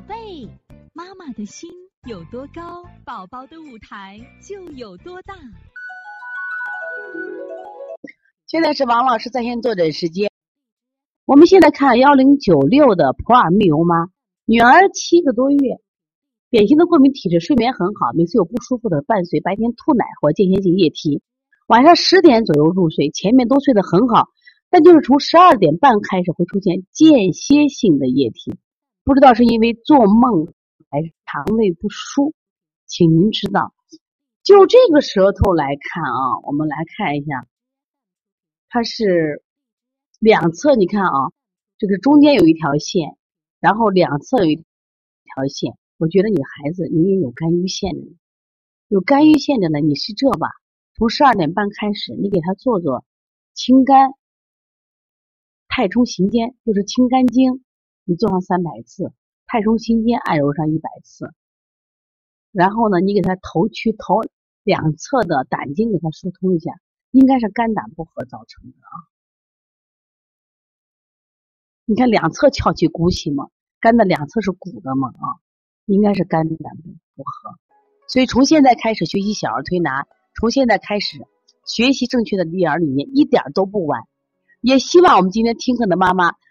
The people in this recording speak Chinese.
宝贝，妈妈的心有多高，宝宝的舞台就有多大。现在是王老师在线坐诊时间。我们现在看幺零九六的普洱蜜油妈，女儿七个多月，典型的过敏体质，睡眠很好，每次有不舒服的伴随白天吐奶或间歇性液体，晚上十点左右入睡，前面都睡得很好，但就是从十二点半开始会出现间歇性的液体，不知道是因为做梦还是肠胃不舒，请您指导。就这个舌头来看啊，我们来看一下，它是。两侧你看啊，这个中间有一条线，然后两侧有一条线。我觉得你孩子你也有肝郁线的，有肝郁线的呢，你是这吧？从十二点半开始，你给他做做清肝太冲行间，就是清肝经，你做上三百次，太冲心间按揉上一百次。然后呢，你给他头区头两侧的胆经给他疏通一下，应该是肝胆不和造成的啊。你看两侧翘起鼓起嘛，肝的两侧是鼓的嘛啊，应该是肝胆不和，所以从现在开始学习小儿推拿，从现在开始学习正确的育儿理念一点都不晚。也希望我们今天听课的妈妈